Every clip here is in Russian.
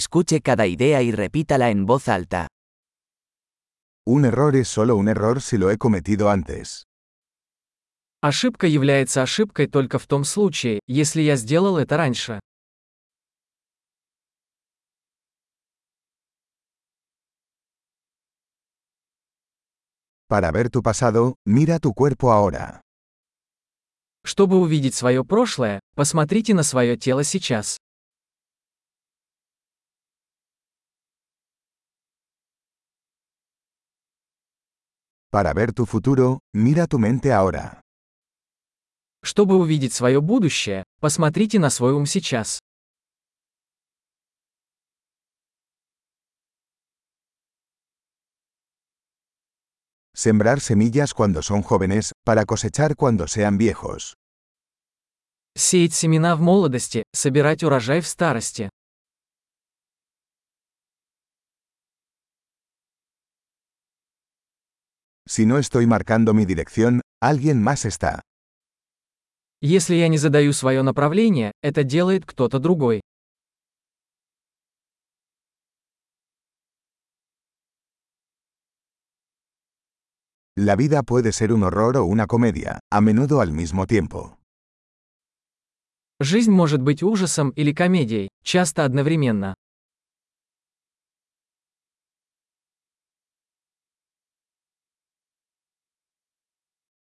Escuche cada idea y repítala en voz alta. Un error es solo un error si lo he cometido antes. Ошибка является ошибкой только в том случае, если я сделал это раньше. Para ver tu pasado, mira tu cuerpo ahora. Чтобы увидеть свое прошлое, посмотрите на свое тело сейчас. Para ver tu futuro, mira tu mente ahora. Чтобы увидеть свое будущее, посмотрите на свой ум сейчас. Sembrar semillas cuando son jóvenes, para cosechar cuando sean viejos. Сеять семена в молодости, собирать урожай в старости. Si no estoy marcando mi dirección, alguien más está. Если я не задаю свое направление, это делает кто-то другой. La vida puede ser un horror o una comedia, a menudo al mismo tiempo. Жизнь может быть ужасом или комедией, часто одновременно.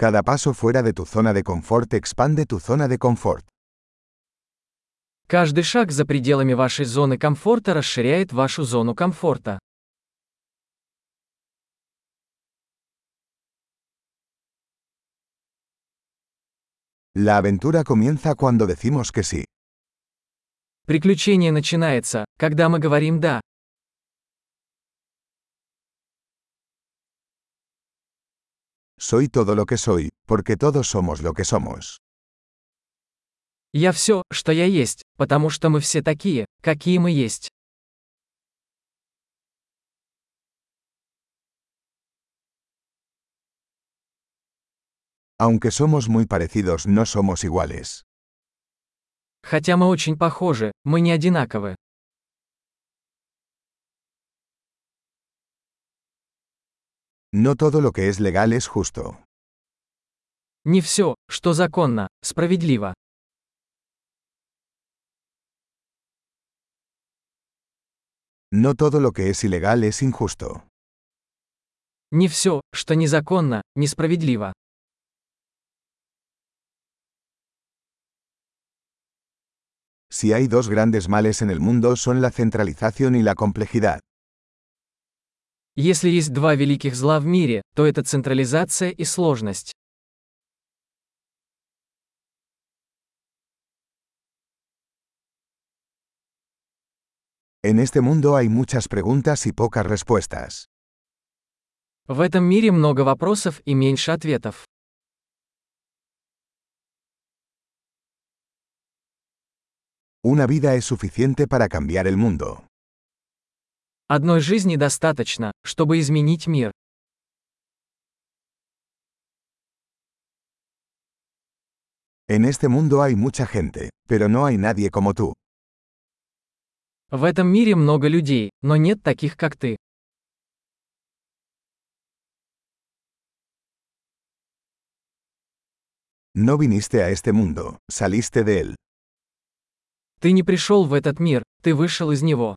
Cada paso fuera de tu zona de confort expande tu zona de confort. Каждый шаг за пределами вашей зоны комфорта расширяет вашу зону комфорта. La aventura comienza cuando decimos que sí. Приключение начинается, когда мы говорим «да». Soy todo lo que soy, porque todos somos lo que somos. Я все, что я есть, потому что мы все такие, какие мы есть. Aunque somos muy parecidos, no somos iguales. Хотя мы очень похожи, мы не одинаковы. No todo lo que es legal es justo. Не все, что законно, справедливо. No todo lo que es ilegal es injusto. Не все, что незаконно, несправедливо. Si hay dos grandes males en el mundo son la centralización y la complejidad. Если есть два великих зла в мире, то это централизация и сложность. En este mundo hay muchas preguntas y pocas respuestas. В этом мире много вопросов и меньше ответов. Una vida es suficiente para cambiar el mundo. Одной жизни достаточно, чтобы изменить мир. En este mundo hay mucha gente, pero no hay nadie como tú. В этом мире много людей, но нет таких, как ты. No viniste a este mundo, saliste de él. Ты не пришел в этот мир, ты вышел из него.